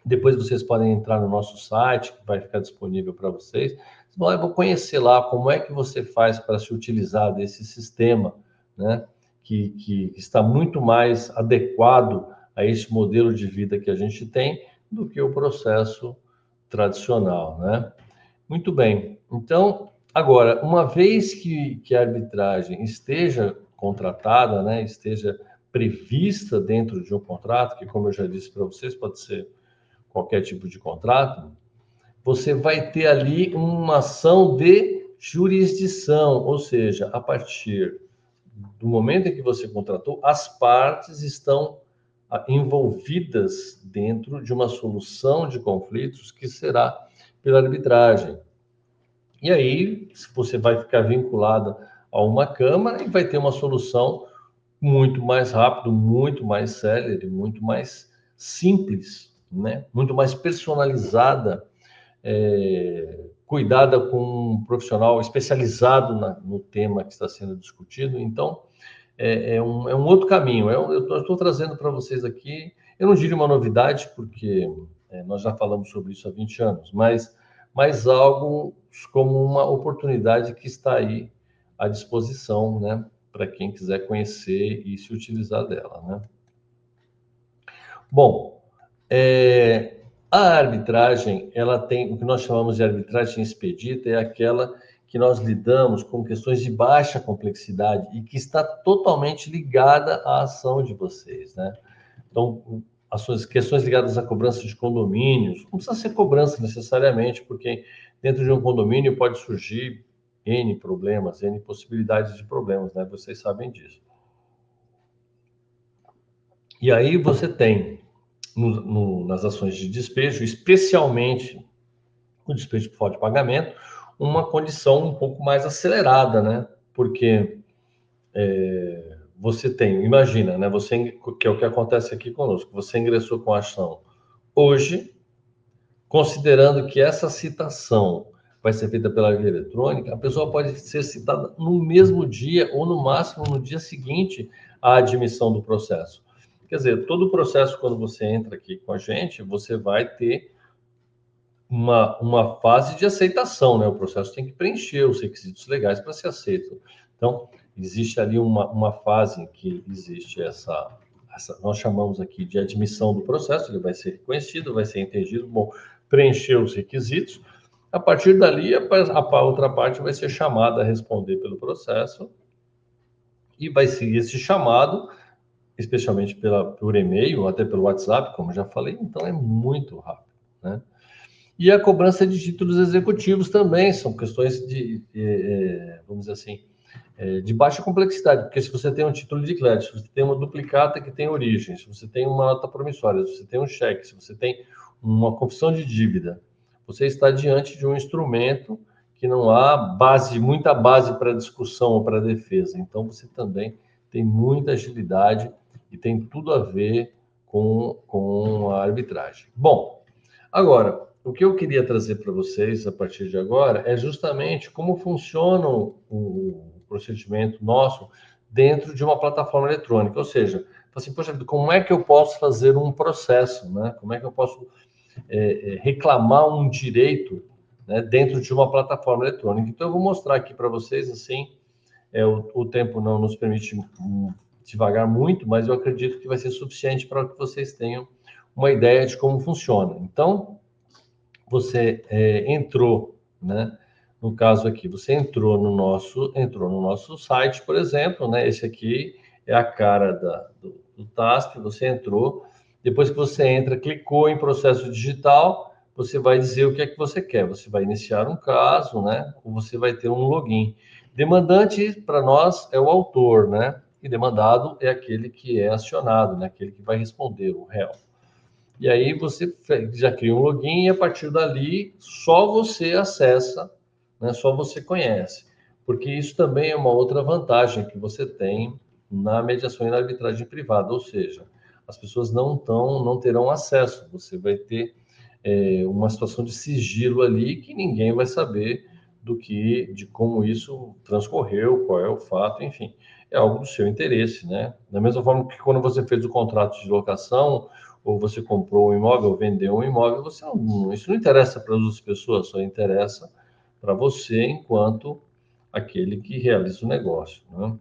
depois vocês podem entrar no nosso site, que vai ficar disponível para vocês. Vocês vão conhecer lá como é que você faz para se utilizar desse sistema, né? Que, que está muito mais adequado a esse modelo de vida que a gente tem do que o processo tradicional, né? Muito bem. Então, agora, uma vez que, que a arbitragem esteja contratada, né, esteja prevista dentro de um contrato, que, como eu já disse para vocês, pode ser qualquer tipo de contrato, você vai ter ali uma ação de jurisdição, ou seja, a partir do momento em que você contratou, as partes estão ah, envolvidas dentro de uma solução de conflitos que será pela arbitragem. E aí, você vai ficar vinculada a uma Câmara e vai ter uma solução muito mais rápido, muito mais célere, muito mais simples, né? muito mais personalizada, é, cuidada com um profissional especializado na, no tema que está sendo discutido. Então, é, é, um, é um, outro caminho. É eu estou trazendo para vocês aqui, eu não diria uma novidade, porque é, nós já falamos sobre isso há 20 anos, mas, mas algo como uma oportunidade que está aí à disposição, né? para quem quiser conhecer e se utilizar dela, né? Bom, é, a arbitragem, ela tem o que nós chamamos de arbitragem expedita, é aquela que nós lidamos com questões de baixa complexidade e que está totalmente ligada à ação de vocês, né? Então, as questões ligadas à cobrança de condomínios, não precisa ser cobrança necessariamente, porque dentro de um condomínio pode surgir N problemas, N possibilidades de problemas, né? Vocês sabem disso. E aí você tem no, no, nas ações de despejo, especialmente o despejo por falta de pagamento, uma condição um pouco mais acelerada, né? Porque é, você tem, imagina, né? Você que é o que acontece aqui conosco. Você ingressou com a ação hoje, considerando que essa citação vai ser feita pela via eletrônica, a pessoa pode ser citada no mesmo dia ou no máximo no dia seguinte à admissão do processo. Quer dizer, todo o processo, quando você entra aqui com a gente, você vai ter uma, uma fase de aceitação, né? O processo tem que preencher os requisitos legais para ser aceito. Então, existe ali uma, uma fase em que existe essa, essa, nós chamamos aqui de admissão do processo, ele vai ser reconhecido, vai ser entendido, bom, preencher os requisitos, a partir dali, a, a outra parte vai ser chamada a responder pelo processo e vai seguir esse chamado, especialmente pela, por e-mail até pelo WhatsApp, como já falei, então é muito rápido, né? E a cobrança de títulos executivos também são questões de, é, vamos dizer assim, é, de baixa complexidade, porque se você tem um título de crédito, se você tem uma duplicata que tem origem, se você tem uma nota promissória, se você tem um cheque, se você tem uma confissão de dívida, você está diante de um instrumento que não há base, muita base para discussão ou para defesa. Então, você também tem muita agilidade e tem tudo a ver com, com a arbitragem. Bom, agora, o que eu queria trazer para vocês a partir de agora é justamente como funciona o procedimento nosso dentro de uma plataforma eletrônica. Ou seja, assim, poxa, como é que eu posso fazer um processo, né? Como é que eu posso é, é, reclamar um direito né, dentro de uma plataforma eletrônica. Então, eu vou mostrar aqui para vocês, assim, é, o, o, tempo não nos permite devagar muito, mas eu acredito que vai ser suficiente para que vocês tenham uma ideia de como funciona. Então, você é, entrou, né? No caso aqui, você entrou no nosso, entrou no nosso site, por exemplo, né? Esse aqui é a cara da, do, do TASP, você entrou, depois que você entra, clicou em processo digital, você vai dizer o que é que você quer. Você vai iniciar um caso, né? Ou você vai ter um login. Demandante, para nós, é o autor, né? E demandado é aquele que é acionado, né? Aquele que vai responder, o réu. E aí você já cria um login e a partir dali só você acessa, né? Só você conhece. Porque isso também é uma outra vantagem que você tem na mediação e na arbitragem privada, ou seja, as pessoas não tão, não terão acesso. Você vai ter é, uma situação de sigilo ali que ninguém vai saber do que, de como isso transcorreu, qual é o fato, enfim, é algo do seu interesse, né? Da mesma forma que quando você fez o contrato de locação ou você comprou um imóvel ou vendeu um imóvel, você não, isso não interessa para as outras pessoas, só interessa para você enquanto aquele que realiza o negócio, né?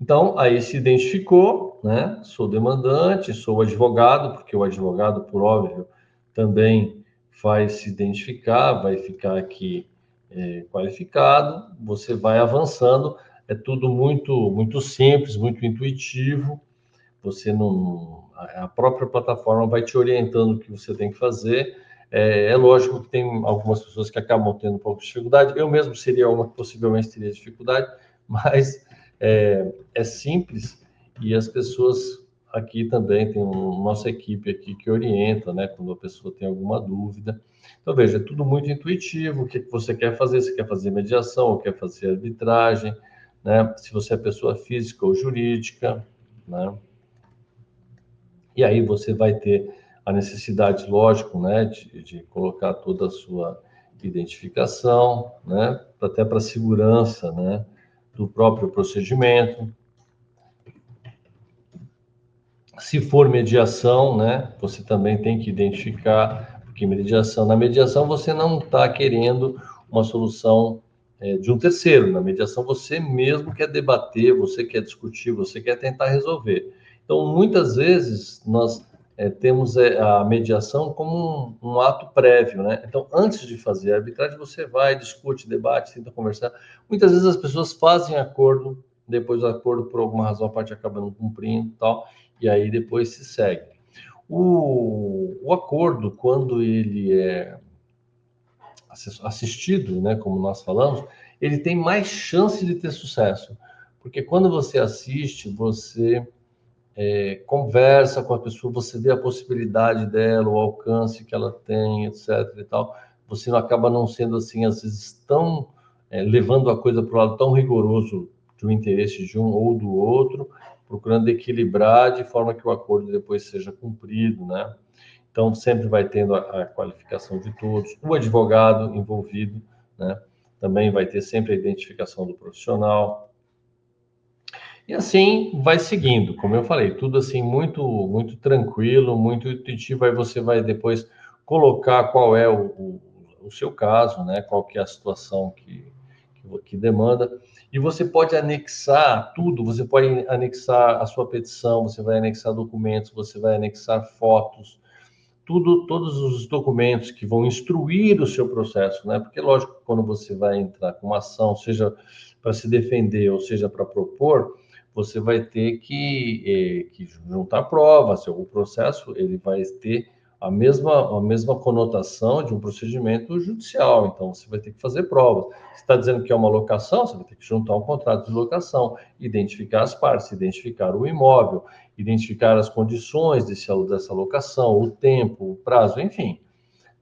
Então, aí se identificou, né? Sou demandante, sou advogado, porque o advogado, por óbvio, também vai se identificar, vai ficar aqui é, qualificado. Você vai avançando, é tudo muito, muito simples, muito intuitivo. Você não, a própria plataforma vai te orientando o que você tem que fazer. É, é, lógico que tem algumas pessoas que acabam tendo um pouco de dificuldade. Eu mesmo seria uma que possivelmente teria dificuldade, <laughs> mas é, é simples e as pessoas aqui também tem uma nossa equipe aqui que orienta, né, quando a pessoa tem alguma dúvida. Então, veja, é tudo muito intuitivo. O que você quer fazer? Você quer fazer mediação ou quer fazer arbitragem? Né? Se você é pessoa física ou jurídica, né? E aí você vai ter a necessidade, lógico, né, de, de colocar toda a sua identificação, né, até para segurança, né, do próprio procedimento. Se for mediação, né, você também tem que identificar, porque mediação, na mediação você não está querendo uma solução de um terceiro. Na mediação você mesmo quer debater, você quer discutir, você quer tentar resolver. Então, muitas vezes nós é, temos é, a mediação como um, um, ato prévio, né? Então, antes de fazer a arbitragem, você vai, discute, debate, tenta conversar. Muitas vezes as pessoas fazem acordo, depois o acordo, por alguma razão, a parte acaba não cumprindo tal, e aí depois se segue. O, o acordo, quando ele é assistido, né, como nós falamos, ele tem mais chance de ter sucesso. Porque quando você assiste, você é, conversa com a pessoa, você vê a possibilidade dela, o alcance que ela tem, etc. e tal. Você acaba não sendo assim, às vezes, tão é, levando a coisa para o lado tão rigoroso do interesse de um ou do outro, procurando equilibrar de forma que o acordo depois seja cumprido, né? Então, sempre vai tendo a, a qualificação de todos, o advogado envolvido, né? Também vai ter sempre a identificação do profissional, e assim vai seguindo, como eu falei, tudo assim muito muito tranquilo, muito intuitivo. Aí você vai depois colocar qual é o, o, o seu caso, né? Qual que é a situação que, que, que demanda. E você pode anexar tudo, você pode anexar a sua petição, você vai anexar documentos, você vai anexar fotos, tudo, todos os documentos que vão instruir o seu processo, né? Porque, lógico, quando você vai entrar com uma ação, seja para se defender ou seja para propor, você vai ter que, eh, que juntar provas. O processo ele vai ter a mesma, a mesma conotação de um procedimento judicial. Então, você vai ter que fazer provas. Você está dizendo que é uma locação, você vai ter que juntar um contrato de locação, identificar as partes, identificar o imóvel, identificar as condições desse, dessa locação, o tempo, o prazo, enfim.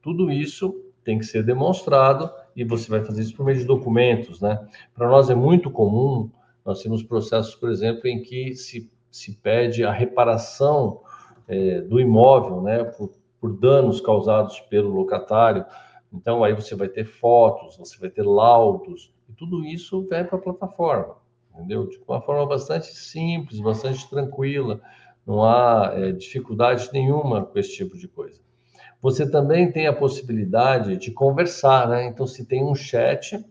Tudo isso tem que ser demonstrado e você vai fazer isso por meio de documentos, né? Para nós é muito comum nós temos processos, por exemplo, em que se, se pede a reparação é, do imóvel, né, por, por danos causados pelo locatário. Então, aí você vai ter fotos, você vai ter laudos, e tudo isso vai para a plataforma, entendeu? De uma forma bastante simples, bastante tranquila, não há é, dificuldade nenhuma com esse tipo de coisa. Você também tem a possibilidade de conversar, né? Então, se tem um chat,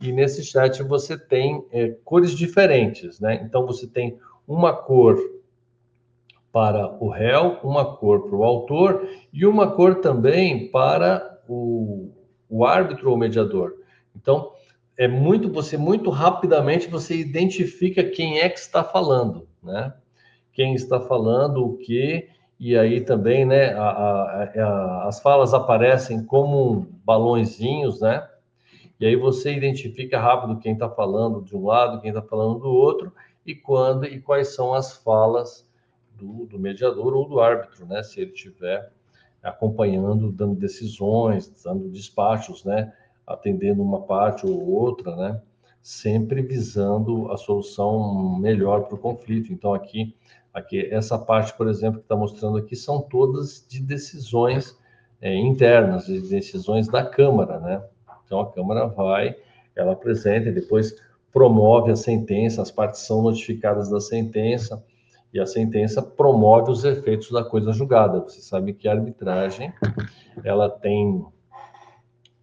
e nesse chat você tem é, cores diferentes, né? Então você tem uma cor para o réu, uma cor para o autor e uma cor também para o, o árbitro ou mediador. Então é muito você muito rapidamente você identifica quem é que está falando, né? Quem está falando o que e aí também, né? A, a, a, as falas aparecem como balõezinhos, né? E aí você identifica rápido quem está falando de um lado, quem está falando do outro, e quando e quais são as falas do, do mediador ou do árbitro, né? Se ele estiver acompanhando, dando decisões, dando despachos, né? Atendendo uma parte ou outra, né? Sempre visando a solução melhor para o conflito. Então, aqui, aqui, essa parte, por exemplo, que está mostrando aqui, são todas de decisões é, internas, de decisões da Câmara, né? Então a Câmara vai, ela apresenta e depois promove a sentença, as partes são notificadas da sentença e a sentença promove os efeitos da coisa julgada. Você sabe que a arbitragem ela tem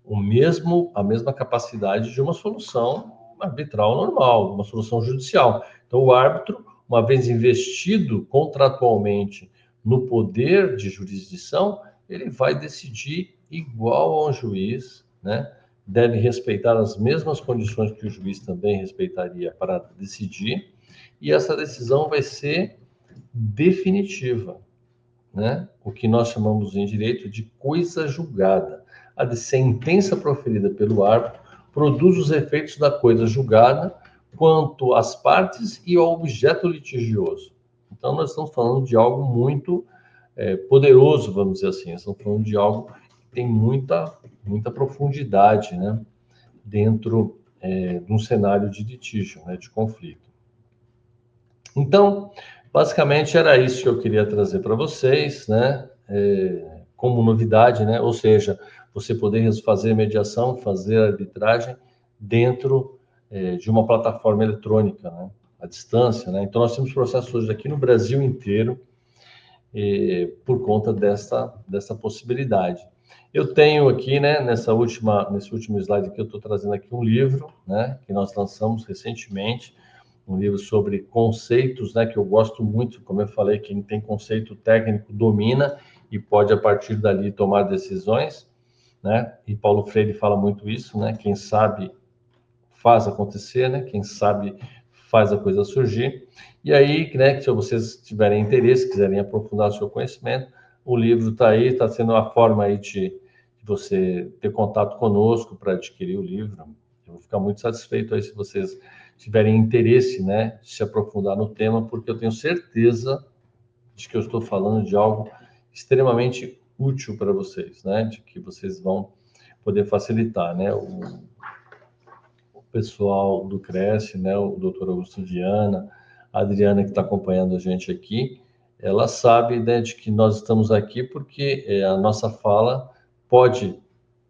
o mesmo a mesma capacidade de uma solução arbitral normal, uma solução judicial. Então o árbitro, uma vez investido contratualmente no poder de jurisdição, ele vai decidir igual a um juiz, né? deve respeitar as mesmas condições que o juiz também respeitaria para decidir, e essa decisão vai ser definitiva, né? O que nós chamamos em direito de coisa julgada. A sentença proferida pelo árbitro produz os efeitos da coisa julgada quanto às partes e ao objeto litigioso. Então, nós estamos falando de algo muito é, poderoso, vamos dizer assim, estamos falando de algo tem muita, muita profundidade, né? Dentro é, de um cenário de litígio, né? De conflito. Então, basicamente era isso que eu queria trazer para vocês, né? É, como novidade, né? Ou seja, você poder fazer mediação, fazer arbitragem dentro é, de uma plataforma eletrônica, né? À distância, né? Então, nós temos processos hoje aqui no Brasil inteiro é, por conta dessa, dessa possibilidade. Eu tenho aqui, né, nessa última, nesse último slide aqui, eu estou trazendo aqui um livro, né, que nós lançamos recentemente, um livro sobre conceitos, né, que eu gosto muito, como eu falei, quem tem conceito técnico domina e pode a partir dali tomar decisões, né? E Paulo Freire fala muito isso, né? Quem sabe faz acontecer, né? Quem sabe faz a coisa surgir. E aí, né, se vocês tiverem interesse, quiserem aprofundar o seu conhecimento, o livro está aí, está sendo uma forma aí de, você ter contato conosco para adquirir o livro. Eu vou ficar muito satisfeito aí se vocês tiverem interesse, né, de se aprofundar no tema, porque eu tenho certeza de que eu estou falando de algo extremamente útil para vocês, né, de que vocês vão poder facilitar, né, o, o pessoal do Cresce, né, o doutor Augusto Viana, a Adriana que está acompanhando a gente aqui, ela sabe né, de que nós estamos aqui porque é, a nossa fala pode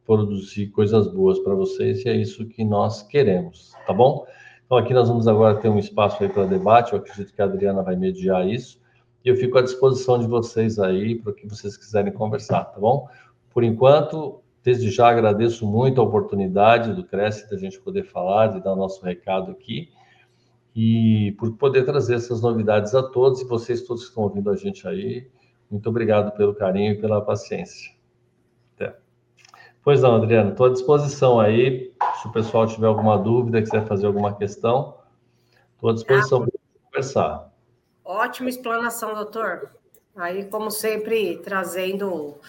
produzir coisas boas para vocês e é isso que nós queremos, tá bom? Então aqui nós vamos agora ter um espaço aí para debate, eu acredito que a Adriana vai mediar isso e eu fico à disposição de vocês aí para o que vocês quiserem conversar, tá bom? Por enquanto, desde já agradeço muito a oportunidade do Cresce da gente poder falar, de dar o nosso recado aqui e por poder trazer essas novidades a todos e vocês todos que estão ouvindo a gente aí. Muito obrigado pelo carinho e pela paciência. Até. Pois não, Adriano, estou à disposição aí. Se o pessoal tiver alguma dúvida, quiser fazer alguma questão, estou à disposição para conversar. Ótima explanação, doutor. Aí, como sempre, trazendo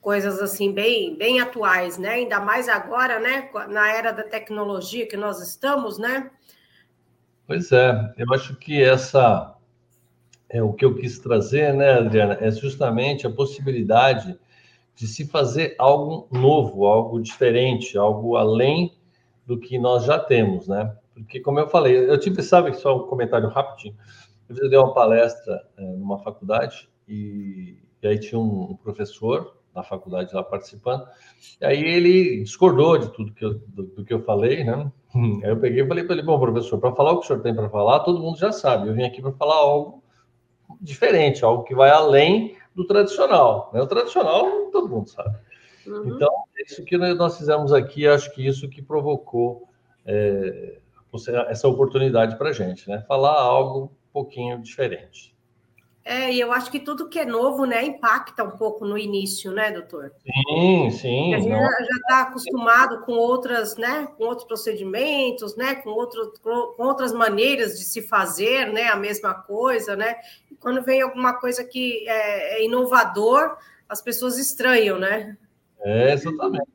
coisas assim bem, bem atuais, né? Ainda mais agora, né? Na era da tecnologia que nós estamos, né? Pois é, eu acho que essa é o que eu quis trazer, né, Adriana? É justamente a possibilidade de se fazer algo novo, algo diferente, algo além do que nós já temos, né? Porque, como eu falei, eu tive, sabe, só um comentário rapidinho. Eu dei uma palestra é, numa faculdade e, e, aí tinha um, um professor da faculdade lá participando, e aí ele discordou de tudo que eu, do, do que eu falei, né? <laughs> Aí eu peguei e falei para ele, bom, professor, para falar o que o senhor tem para falar, todo mundo já sabe. Eu vim aqui para falar algo diferente, algo que vai além do tradicional. Né? O tradicional todo mundo sabe. Uhum. Então, é isso que nós fizemos aqui, acho que isso que provocou é, essa oportunidade para a gente, né? Falar algo pouquinho diferente. É, e eu acho que tudo que é novo, né, impacta um pouco no início, né, doutor? Sim, sim. a gente não... já está acostumado com outras, né, com outros procedimentos, né, com, outro, com outras maneiras de se fazer, né, a mesma coisa, né? E quando vem alguma coisa que é, é inovador, as pessoas estranham, né? É, exatamente.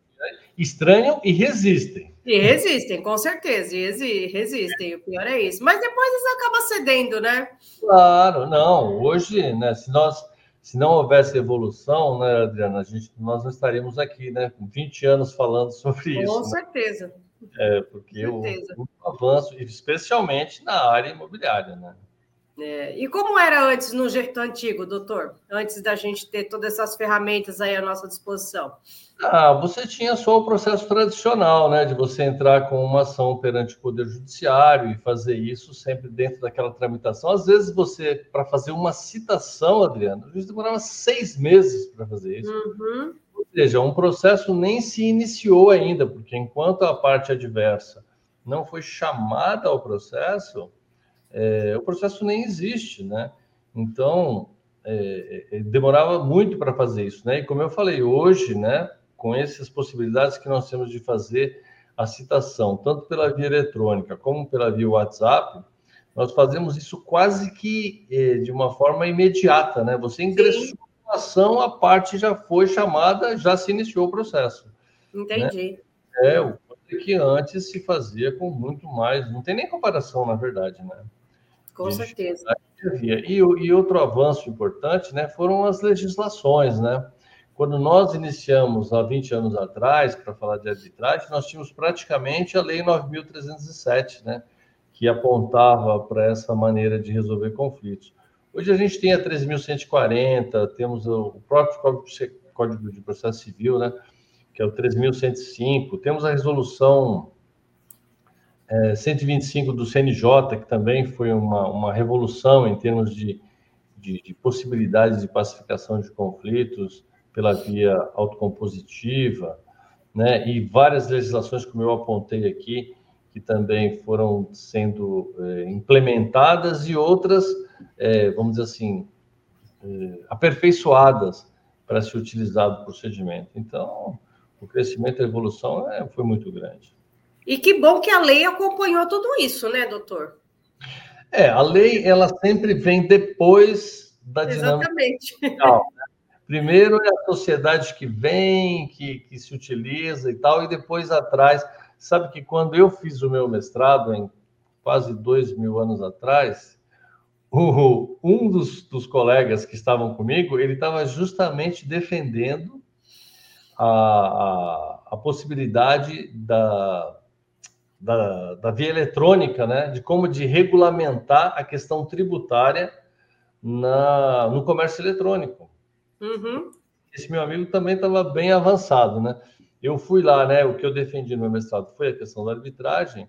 Estranham e resistem. E resistem, com certeza, e resistem, o pior é isso. Mas depois eles acabam cedendo, né? Claro, não. Hoje, né, se nós se não houvesse evolução, né, Adriana, a gente, nós não estaríamos aqui, né, com 20 anos falando sobre com isso. Com né? certeza. Né? É, porque o, o avanço, especialmente na área imobiliária, né? É, e como era antes no jeito antigo, doutor? Antes da gente ter todas essas ferramentas aí à nossa disposição? Ah, você tinha só o processo tradicional, né? De você entrar com uma ação perante o Poder Judiciário e fazer isso sempre dentro daquela tramitação. Às vezes você, para fazer uma citação, Adriano, a gente demorava seis meses para fazer isso. Uhum. Ou seja, um processo nem se iniciou ainda, porque enquanto a parte adversa não foi chamada ao processo, é, o processo nem existe, né? Então, é, é, demorava muito para fazer isso, né? E como eu falei, hoje, né, com essas possibilidades que nós temos de fazer a citação, tanto pela via eletrônica como pela via WhatsApp, nós fazemos isso quase que é, de uma forma imediata, né? Você ingressou a ação, a parte já foi chamada, já se iniciou o processo. Entendi. Né? É, o que antes se fazia com muito mais, não tem nem comparação, na verdade, né? Com certeza. E, e outro avanço importante né, foram as legislações, né? quando nós iniciamos há 20 anos atrás, para falar de arbitragem, nós tínhamos praticamente a Lei 9.307, né? Que apontava para essa maneira de resolver conflitos. Hoje a gente tem a 13.140, temos o próprio Código de Processo Civil, né? Que é o 3.105, temos a resolução é, 125 do CNJ, que também foi uma, uma revolução em termos de, de, de possibilidades de pacificação de conflitos pela via autocompositiva, né? e várias legislações, como eu apontei aqui, que também foram sendo é, implementadas e outras, é, vamos dizer assim, é, aperfeiçoadas para se utilizar o procedimento. Então, o crescimento e a evolução é, foi muito grande. E que bom que a lei acompanhou tudo isso, né, doutor? É, a lei ela sempre vem depois da Exatamente. dinâmica social. Né? Primeiro é a sociedade que vem, que, que se utiliza e tal, e depois atrás. Sabe que quando eu fiz o meu mestrado, em quase dois mil anos atrás, o, um dos, dos colegas que estavam comigo, ele estava justamente defendendo a, a, a possibilidade da, da, da via eletrônica, né, de como de regulamentar a questão tributária na, no comércio eletrônico. Uhum. Esse meu amigo também estava bem avançado, né? Eu fui lá, né? O que eu defendi no meu mestrado foi a questão da arbitragem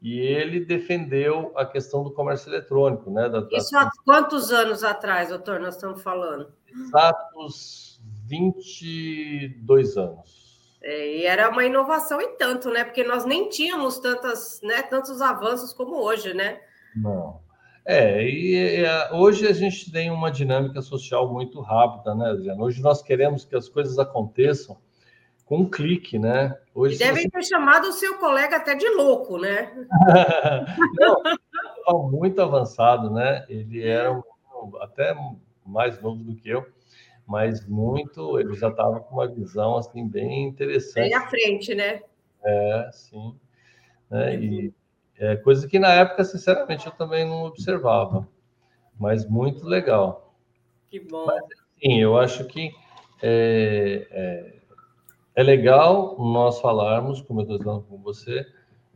e ele defendeu a questão do comércio eletrônico, né? Da, da... Isso há quantos anos atrás, doutor, nós estamos falando? Exatos 22 anos. É, e era uma inovação e tanto, né? Porque nós nem tínhamos tantas, né, tantos avanços como hoje, né? Não. É, e, e hoje a gente tem uma dinâmica social muito rápida, né, Adriana? Hoje nós queremos que as coisas aconteçam com um clique, né? Hoje, e devem você... ter chamado o seu colega até de louco, né? <laughs> Não, muito avançado, né? Ele era um, até mais novo do que eu mas muito, ele já estava com uma visão assim bem interessante. Bem à frente, né? É, sim. Né? E é coisa que na época, sinceramente, eu também não observava, mas muito legal. Que bom. Mas, sim, eu acho que é, é, é legal nós falarmos, como eu estou falando com você,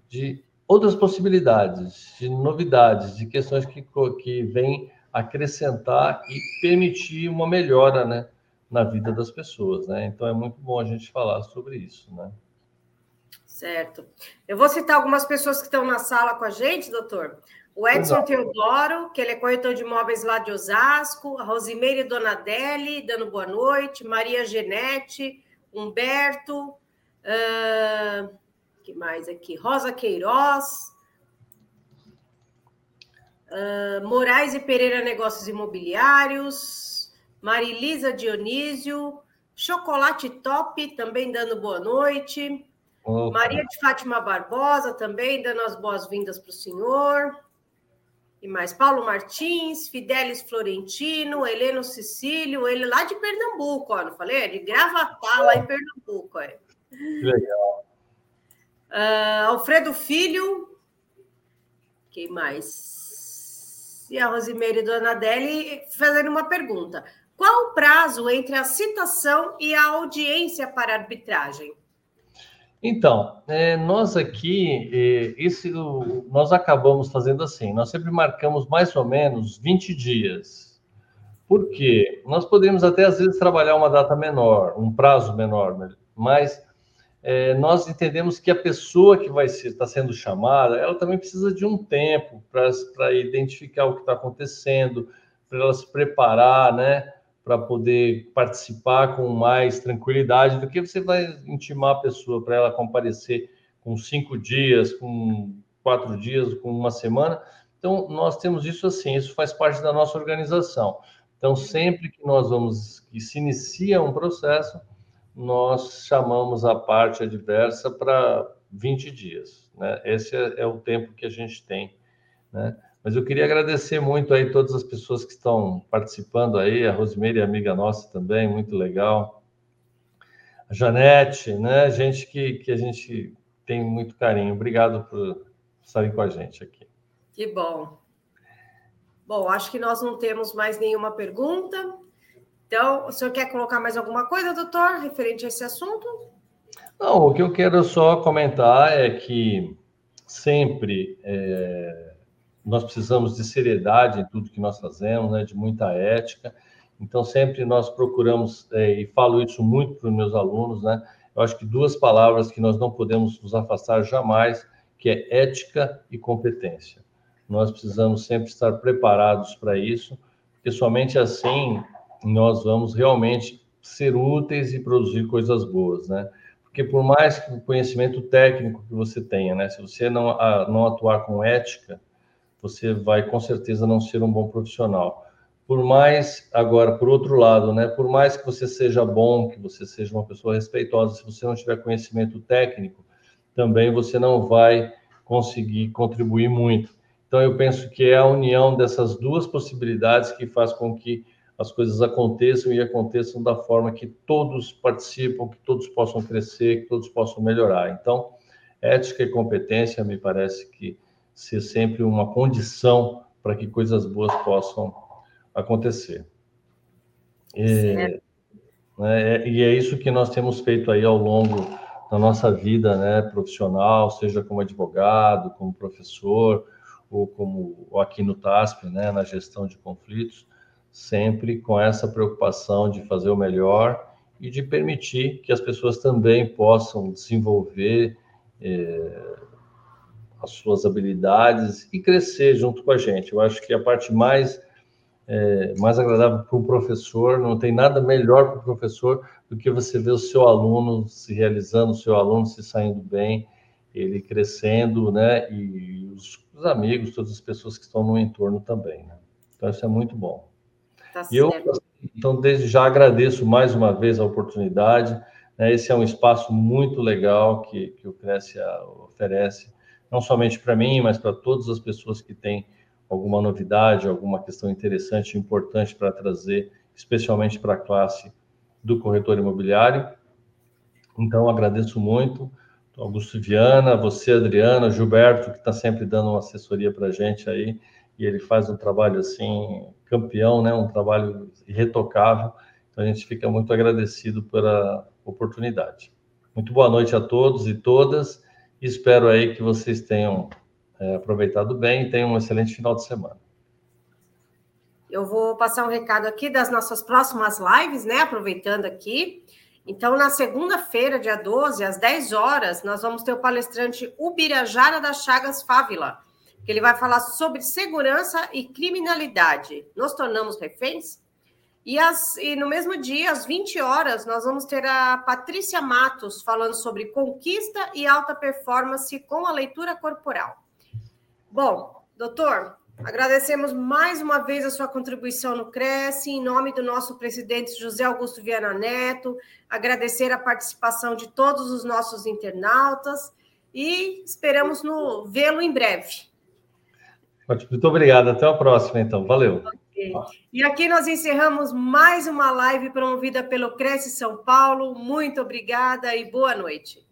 de outras possibilidades, de novidades, de questões que, que vêm acrescentar e permitir uma melhora, né, na vida das pessoas, né? Então é muito bom a gente falar sobre isso, né? Certo. Eu vou citar algumas pessoas que estão na sala com a gente, doutor. O Edson Exato. Teodoro, que ele é corretor de imóveis lá de Osasco, a Rosimeire Donadelli, dando boa noite, Maria Genete, Humberto, uh, que mais aqui? Rosa Queiroz, Uh, Moraes e Pereira Negócios Imobiliários, Marilisa Dionísio, Chocolate Top também dando boa noite, Opa. Maria de Fátima Barbosa também dando as boas-vindas para o senhor. E mais Paulo Martins, Fidelis Florentino, Heleno Cecílio, ele lá de Pernambuco, ó, não falei? É de Gravatá, lá em Pernambuco. É. Legal. Uh, Alfredo Filho, quem mais? E a Rosimeire Donadelli fazendo uma pergunta. Qual o prazo entre a citação e a audiência para arbitragem? Então, é, nós aqui, é, esse, nós acabamos fazendo assim, nós sempre marcamos mais ou menos 20 dias. Por quê? Nós poderíamos até, às vezes, trabalhar uma data menor, um prazo menor, mas é, nós entendemos que a pessoa que vai estar sendo chamada, ela também precisa de um tempo para identificar o que está acontecendo, para ela se preparar, né? Para poder participar com mais tranquilidade do que você vai intimar a pessoa para ela comparecer com cinco dias, com quatro dias, com uma semana. Então, nós temos isso assim, isso faz parte da nossa organização. Então, sempre que nós vamos, que se inicia um processo, nós chamamos a parte adversa para 20 dias. Né? Esse é, é, o tempo que a gente tem. Né? Mas eu queria agradecer muito aí todas as pessoas que estão participando aí, a Rosimeire, amiga nossa também, muito legal. A Janete, né? Gente que, que a gente tem muito carinho. Obrigado por estarem com a gente aqui. Que bom. Bom, acho que nós não temos mais nenhuma pergunta. Então, o senhor quer colocar mais alguma coisa, doutor, referente a esse assunto? Não, o que eu quero só comentar é que sempre é, nós precisamos de seriedade em tudo que nós fazemos, né, de muita ética. Então, sempre nós procuramos, é, e falo isso muito para os meus alunos, né? Eu acho que duas palavras que nós não podemos nos afastar jamais, que é ética e competência. Nós precisamos sempre estar preparados para isso, porque somente assim nós vamos realmente ser úteis e produzir coisas boas, né? Porque por mais que o conhecimento técnico que você tenha, né, se você não, a, não atuar com ética, você vai com certeza não ser um bom profissional. Por mais, agora, por outro lado, né, por mais que você seja bom, que você seja uma pessoa respeitosa, se você não tiver conhecimento técnico, também você não vai conseguir contribuir muito. Então, eu penso que é a união dessas duas possibilidades que faz com que as coisas aconteçam e aconteçam da forma que todos participam, que todos possam crescer, que todos possam melhorar. Então, ética e competência me parece que ser sempre uma condição para que coisas boas possam acontecer. E, né, e é isso que nós temos feito aí ao longo da nossa vida né, profissional, seja como advogado, como professor, ou como aqui no TASP, né, na gestão de conflitos sempre com essa preocupação de fazer o melhor e de permitir que as pessoas também possam desenvolver é, as suas habilidades e crescer junto com a gente. Eu acho que a parte mais é, mais agradável para o professor, não tem nada melhor para o professor do que você ver o seu aluno se realizando, o seu aluno se saindo bem, ele crescendo, né? E os, os amigos, todas as pessoas que estão no entorno também, né? Então, isso é muito bom. Tá eu, então, desde já agradeço mais uma vez a oportunidade. Né? Esse é um espaço muito legal que, que o Cresce oferece, não somente para mim, mas para todas as pessoas que têm alguma novidade, alguma questão interessante, importante para trazer, especialmente para a classe do corretor imobiliário. Então, agradeço muito. Augusto Viana, você, Adriana, Gilberto, que está sempre dando uma assessoria para a gente aí, e ele faz um trabalho assim campeão, né? Um trabalho irretocável. Então a gente fica muito agradecido pela oportunidade. Muito boa noite a todos e todas. Espero aí que vocês tenham é, aproveitado bem e tenham um excelente final de semana. Eu vou passar um recado aqui das nossas próximas lives, né? Aproveitando aqui. Então, na segunda-feira, dia 12, às 10 horas, nós vamos ter o palestrante Ubirajara das Chagas Fávila que ele vai falar sobre segurança e criminalidade. Nos tornamos reféns? E, as, e, no mesmo dia, às 20 horas, nós vamos ter a Patrícia Matos falando sobre conquista e alta performance com a leitura corporal. Bom, doutor, agradecemos mais uma vez a sua contribuição no Cresce, em nome do nosso presidente José Augusto Viana Neto, agradecer a participação de todos os nossos internautas e esperamos vê-lo em breve. Muito obrigado. Até a próxima, então. Valeu. Okay. E aqui nós encerramos mais uma live promovida pelo Cresce São Paulo. Muito obrigada e boa noite.